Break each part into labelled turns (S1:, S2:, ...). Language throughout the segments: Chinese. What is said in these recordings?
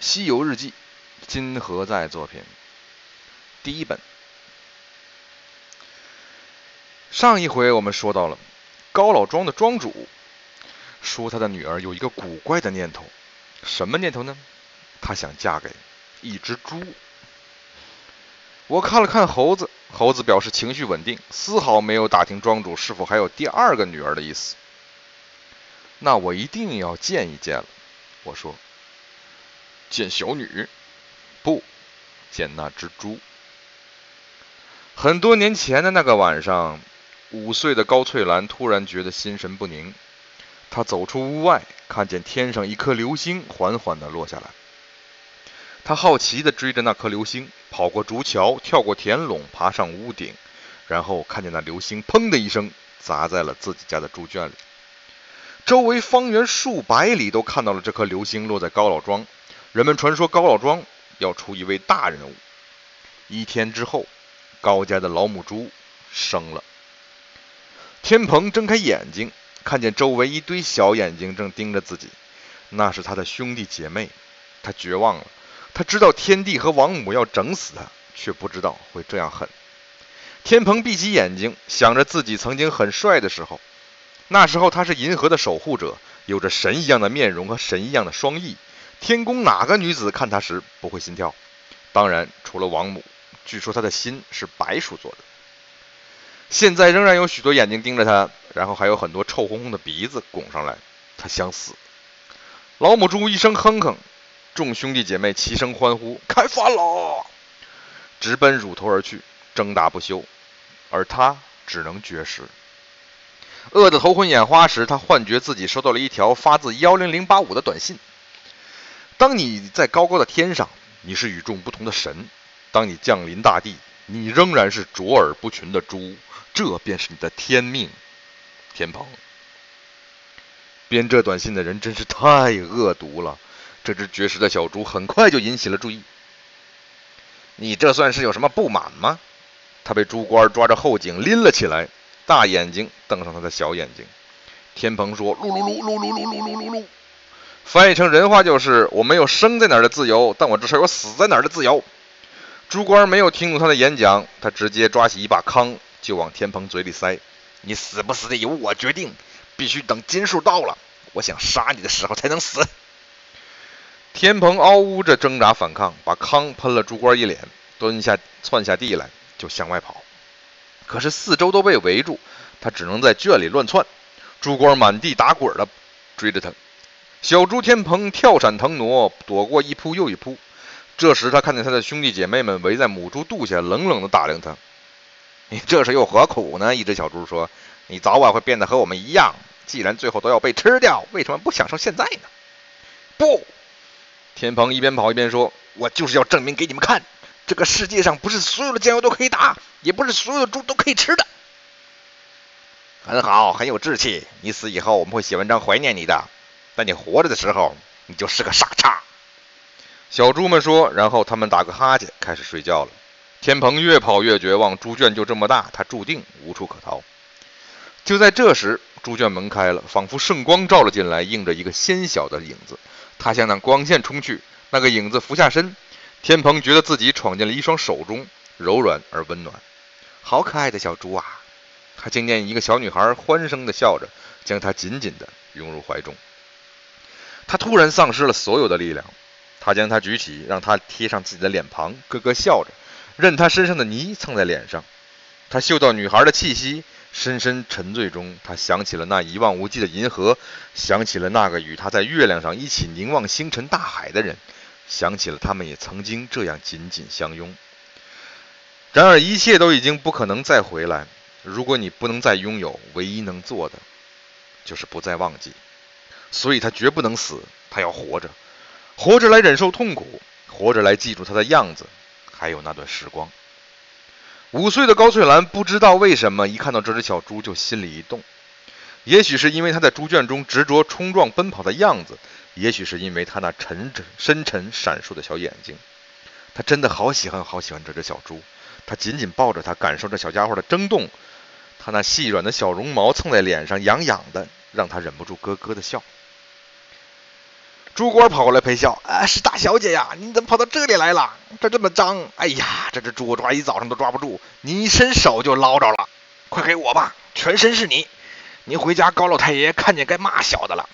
S1: 西游日记》今何在作品第一本。上一回我们说到了高老庄的庄主说他的女儿有一个古怪的念头，什么念头呢？他想嫁给一只猪。我看了看猴子，猴子表示情绪稳定，丝毫没有打听庄主是否还有第二个女儿的意思。那我一定要见一见了，我说。见小女，不见那只猪。很多年前的那个晚上，五岁的高翠兰突然觉得心神不宁。她走出屋外，看见天上一颗流星缓缓地落下来。她好奇地追着那颗流星，跑过竹桥，跳过田垄，爬上屋顶，然后看见那流星“砰”的一声砸在了自己家的猪圈里。周围方圆数百里都看到了这颗流星落在高老庄。人们传说高老庄要出一位大人物。一天之后，高家的老母猪生了。天蓬睁开眼睛，看见周围一堆小眼睛正盯着自己，那是他的兄弟姐妹。他绝望了，他知道天帝和王母要整死他，却不知道会这样狠。天蓬闭起眼睛，想着自己曾经很帅的时候。那时候他是银河的守护者，有着神一样的面容和神一样的双翼。天宫哪个女子看他时不会心跳？当然，除了王母。据说他的心是白鼠做的。现在仍然有许多眼睛盯着他，然后还有很多臭烘烘的鼻子拱上来。他想死。老母猪一声哼哼，众兄弟姐妹齐声欢呼：“开饭了！”直奔乳头而去，挣扎不休。而他只能绝食。饿得头昏眼花时，他幻觉自己收到了一条发自幺零零八五的短信。当你在高高的天上，你是与众不同的神；当你降临大地，你仍然是卓尔不群的猪。这便是你的天命，天蓬。编这短信的人真是太恶毒了。这只绝食的小猪很快就引起了注意。你这算是有什么不满吗？他被猪倌抓着后颈拎了起来，大眼睛瞪上他的小眼睛。天蓬说：“噜噜噜噜噜噜噜噜噜噜。”翻译成人话就是：我没有生在哪儿的自由，但我至少有死在哪儿的自由。猪官没有听懂他的演讲，他直接抓起一把糠就往天蓬嘴里塞。你死不死的由我决定，必须等金数到了，我想杀你的时候才能死。天蓬嗷呜着挣扎反抗，把糠喷了猪官一脸，蹲下窜下地来就向外跑。可是四周都被围住，他只能在圈里乱窜。猪官满地打滚的追着他。小猪天蓬跳闪腾挪，躲过一扑又一扑。这时，他看见他的兄弟姐妹们围在母猪肚下，冷冷地打量他。你这是又何苦呢？一只小猪说：“你早晚会变得和我们一样。既然最后都要被吃掉，为什么不享受现在呢？”不，天蓬一边跑一边说：“我就是要证明给你们看，这个世界上不是所有的酱油都可以打，也不是所有的猪都可以吃的。”很好，很有志气。你死以后，我们会写文章怀念你的。在你活着的时候，你就是个傻叉。小猪们说，然后他们打个哈欠，开始睡觉了。天蓬越跑越绝望，猪圈就这么大，他注定无处可逃。就在这时，猪圈门开了，仿佛圣光照了进来，映着一个纤小的影子。他向那光线冲去，那个影子俯下身，天蓬觉得自己闯进了一双手中，柔软而温暖。好可爱的小猪啊！他听见一个小女孩欢声的笑着，将他紧紧的拥入怀中。他突然丧失了所有的力量，他将他举起，让他贴上自己的脸庞，咯咯笑着，任他身上的泥蹭在脸上。他嗅到女孩的气息，深深沉醉中，他想起了那一望无际的银河，想起了那个与他在月亮上一起凝望星辰大海的人，想起了他们也曾经这样紧紧相拥。然而，一切都已经不可能再回来。如果你不能再拥有，唯一能做的，就是不再忘记。所以他绝不能死，他要活着，活着来忍受痛苦，活着来记住他的样子，还有那段时光。五岁的高翠兰不知道为什么，一看到这只小猪就心里一动。也许是因为他在猪圈中执着冲撞奔跑的样子，也许是因为他那沉沉深沉闪烁的小眼睛。他真的好喜欢好喜欢这只小猪，他紧紧抱着它，感受着小家伙的争动，他那细软的小绒毛蹭在脸上，痒痒的，让他忍不住咯咯的笑。朱官跑过来陪笑：“啊，是大小姐呀，你怎么跑到这里来了？这这么脏！哎呀，这只猪抓一早上都抓不住，你一伸手就捞着了。快给我吧，全身是你！您回家高老太爷看见该骂小的了。”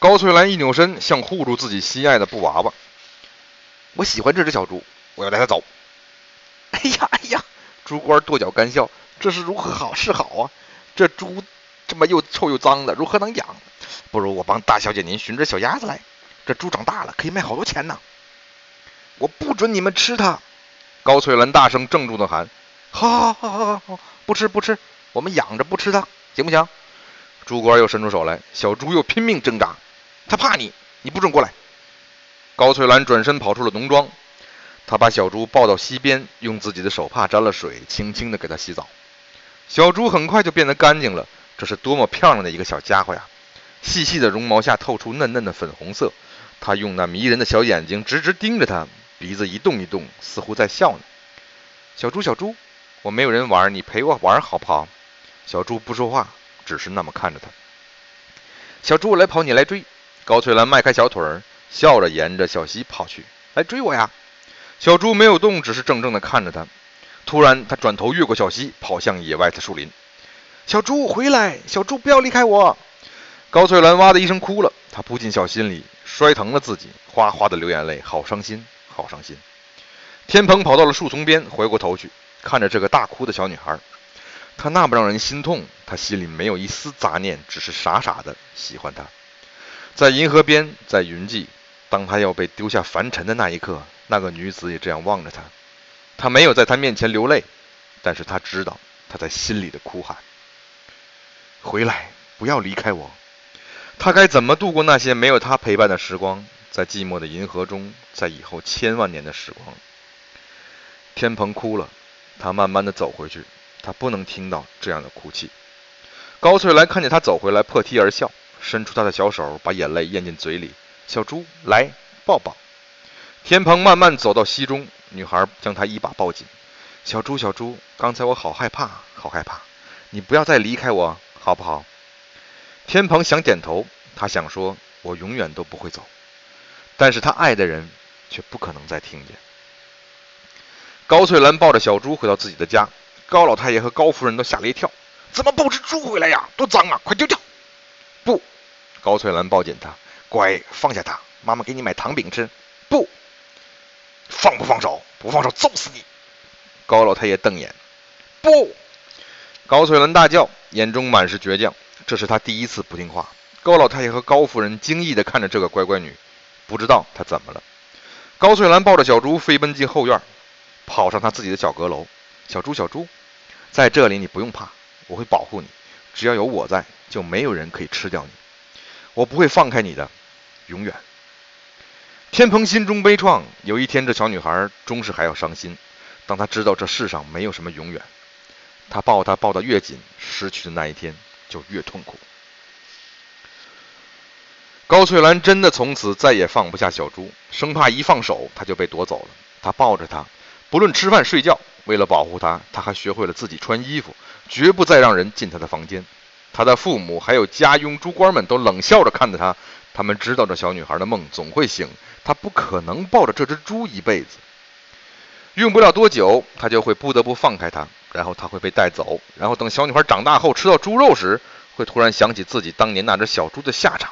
S1: 高翠兰一扭身，想护住自己心爱的布娃娃。我喜欢这只小猪，我要带它走。哎呀哎呀！猪官跺脚干笑：“这是如何好是好啊？这猪这么又臭又脏的，如何能养？不如我帮大小姐您寻只小鸭子来。这猪长大了，可以卖好多钱呢。”我不准你们吃它！高翠兰大声郑重地喊：“好，好，好，好，好好，不吃，不吃，我们养着不吃它，行不行？”猪官又伸出手来，小猪又拼命挣扎。他怕你，你不准过来！高翠兰转身跑出了农庄。他把小猪抱到溪边，用自己的手帕沾了水，轻轻地给它洗澡。小猪很快就变得干净了。这是多么漂亮的一个小家伙呀！细细的绒毛下透出嫩嫩的粉红色。他用那迷人的小眼睛直直盯着他，鼻子一动一动，似乎在笑呢。小猪，小猪，我没有人玩，你陪我玩好不好？小猪不说话，只是那么看着他。小猪，我来跑，你来追。高翠兰迈开小腿儿，笑着沿着小溪跑去，来追我呀！小猪没有动，只是怔怔地看着他。突然，他转头越过小溪，跑向野外的树林。小猪，回来！小猪，不要离开我！高翠兰哇的一声哭了，他扑进小心里，摔疼了自己，哗哗的流眼泪，好伤心，好伤心。天蓬跑到了树丛边，回过头去看着这个大哭的小女孩，她那么让人心痛。他心里没有一丝杂念，只是傻傻的喜欢她。在银河边，在云际，当他要被丢下凡尘的那一刻，那个女子也这样望着他。他没有在他面前流泪，但是他知道他在心里的哭喊：“回来，不要离开我。”他该怎么度过那些没有他陪伴的时光？在寂寞的银河中，在以后千万年的时光。天蓬哭了，他慢慢的走回去，他不能听到这样的哭泣。高翠兰看见他走回来，破涕而笑。伸出他的小手，把眼泪咽进嘴里。小猪，来抱抱。天蓬慢慢走到溪中，女孩将他一把抱紧。小猪，小猪，刚才我好害怕，好害怕，你不要再离开我，好不好？天蓬想点头，他想说，我永远都不会走。但是他爱的人却不可能再听见。高翠兰抱着小猪回到自己的家，高老太爷和高夫人都吓了一跳，怎么抱只猪回来呀？多脏啊！快丢掉！不。高翠兰抱紧他，乖，放下他，妈妈给你买糖饼吃。不，放不放手？不放手，揍死你！高老太爷瞪眼，不。高翠兰大叫，眼中满是倔强。这是他第一次不听话。高老太爷和高夫人惊异地看着这个乖乖女，不知道她怎么了。高翠兰抱着小猪飞奔进后院，跑上她自己的小阁楼。小猪，小猪，在这里你不用怕，我会保护你。只要有我在，就没有人可以吃掉你。我不会放开你的，永远。天蓬心中悲怆，有一天这小女孩终是还要伤心。当她知道这世上没有什么永远，他抱她抱得越紧，失去的那一天就越痛苦。高翠兰真的从此再也放不下小猪，生怕一放手她就被夺走了。她抱着她，不论吃饭睡觉，为了保护她，她还学会了自己穿衣服，绝不再让人进她的房间。他的父母还有家佣、猪官们都冷笑着看着他，他们知道这小女孩的梦总会醒，她不可能抱着这只猪一辈子。用不了多久，他就会不得不放开她，然后她会被带走，然后等小女孩长大后吃到猪肉时，会突然想起自己当年那只小猪的下场。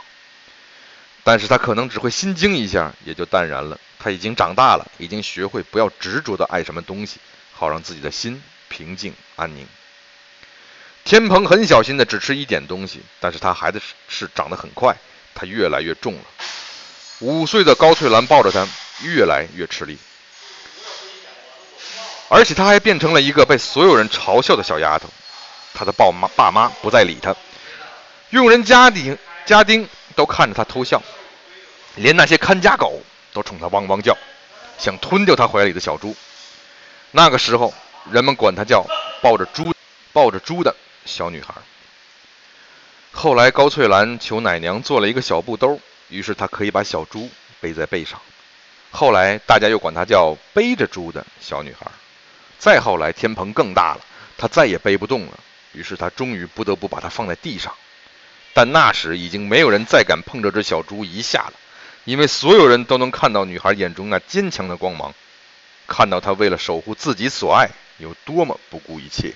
S1: 但是他可能只会心惊一下，也就淡然了。他已经长大了，已经学会不要执着的爱什么东西，好让自己的心平静安宁。天蓬很小心的只吃一点东西，但是他孩子是长得很快，他越来越重了。五岁的高翠兰抱着他，越来越吃力，而且她还变成了一个被所有人嘲笑的小丫头。她的爸妈爸妈不再理她，佣人家丁家丁都看着她偷笑，连那些看家狗都冲她汪汪叫，想吞掉他怀里的小猪。那个时候，人们管她叫抱着猪抱着猪的。小女孩。后来，高翠兰求奶娘做了一个小布兜，于是她可以把小猪背在背上。后来，大家又管她叫背着猪的小女孩。再后来，天棚更大了，他再也背不动了，于是他终于不得不把它放在地上。但那时已经没有人再敢碰这只小猪一下了。因为所有人都能看到女孩眼中那坚强的光芒，看到她为了守护自己所爱有多么不顾一切。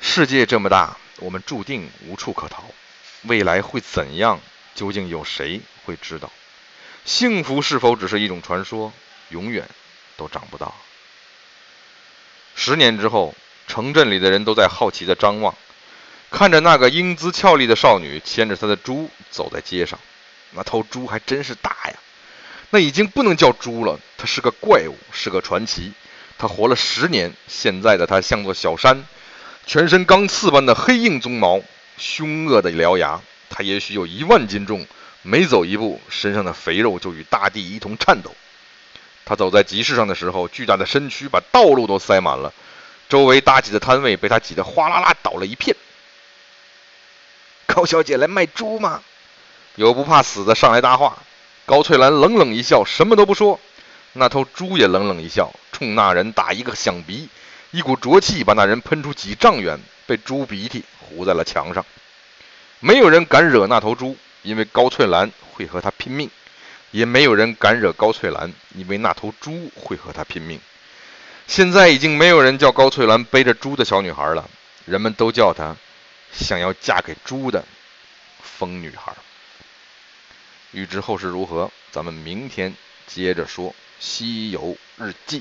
S1: 世界这么大，我们注定无处可逃，未来会怎样，究竟有谁会知道？幸福是否只是一种传说，永远都长不大。十年之后，城镇里的人都在好奇地张望，看着那个英姿俏丽的少女牵着她的猪走在街上。那头猪还真是大呀！那已经不能叫猪了，它是个怪物，是个传奇。它活了十年，现在的它像座小山，全身钢刺般的黑硬鬃毛，凶恶的獠牙。它也许有一万斤重，每走一步，身上的肥肉就与大地一同颤抖。他走在集市上的时候，巨大的身躯把道路都塞满了，周围搭起的摊位被他挤得哗啦啦倒了一片。高小姐来卖猪吗？有不怕死的上来搭话，高翠兰冷冷一笑，什么都不说。那头猪也冷冷一笑，冲那人打一个响鼻，一股浊气把那人喷出几丈远，被猪鼻涕糊在了墙上。没有人敢惹那头猪，因为高翠兰会和他拼命；也没有人敢惹高翠兰，因为那头猪会和她拼命。现在已经没有人叫高翠兰背着猪的小女孩了，人们都叫她想要嫁给猪的疯女孩。欲知后事如何，咱们明天接着说《西游日记》。